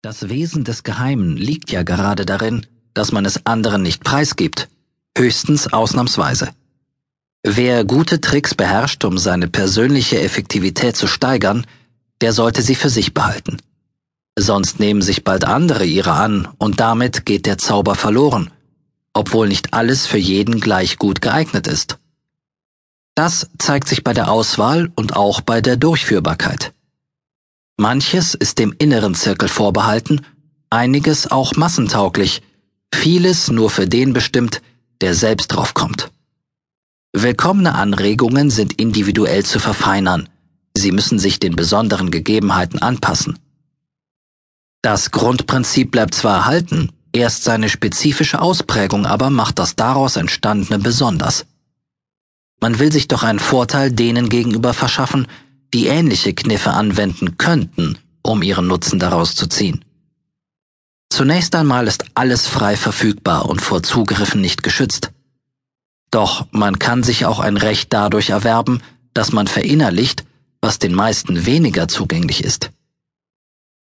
Das Wesen des Geheimen liegt ja gerade darin, dass man es anderen nicht preisgibt, höchstens ausnahmsweise. Wer gute Tricks beherrscht, um seine persönliche Effektivität zu steigern, der sollte sie für sich behalten. Sonst nehmen sich bald andere ihre an und damit geht der Zauber verloren, obwohl nicht alles für jeden gleich gut geeignet ist. Das zeigt sich bei der Auswahl und auch bei der Durchführbarkeit. Manches ist dem inneren Zirkel vorbehalten, einiges auch massentauglich, vieles nur für den bestimmt, der selbst draufkommt. Willkommene Anregungen sind individuell zu verfeinern, sie müssen sich den besonderen Gegebenheiten anpassen. Das Grundprinzip bleibt zwar erhalten, erst seine spezifische Ausprägung aber macht das daraus entstandene besonders. Man will sich doch einen Vorteil denen gegenüber verschaffen, die ähnliche Kniffe anwenden könnten, um ihren Nutzen daraus zu ziehen. Zunächst einmal ist alles frei verfügbar und vor Zugriffen nicht geschützt. Doch man kann sich auch ein Recht dadurch erwerben, dass man verinnerlicht, was den meisten weniger zugänglich ist.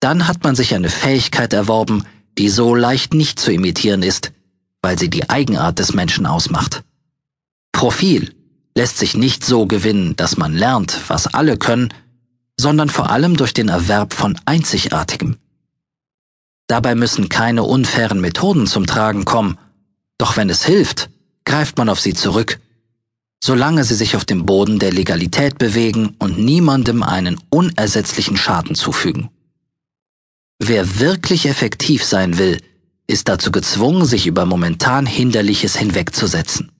Dann hat man sich eine Fähigkeit erworben, die so leicht nicht zu imitieren ist, weil sie die Eigenart des Menschen ausmacht. Profil lässt sich nicht so gewinnen, dass man lernt, was alle können, sondern vor allem durch den Erwerb von Einzigartigem. Dabei müssen keine unfairen Methoden zum Tragen kommen, doch wenn es hilft, greift man auf sie zurück, solange sie sich auf dem Boden der Legalität bewegen und niemandem einen unersetzlichen Schaden zufügen. Wer wirklich effektiv sein will, ist dazu gezwungen, sich über momentan Hinderliches hinwegzusetzen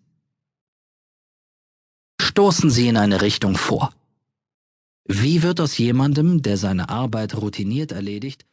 stoßen sie in eine Richtung vor. Wie wird aus jemandem, der seine Arbeit routiniert erledigt,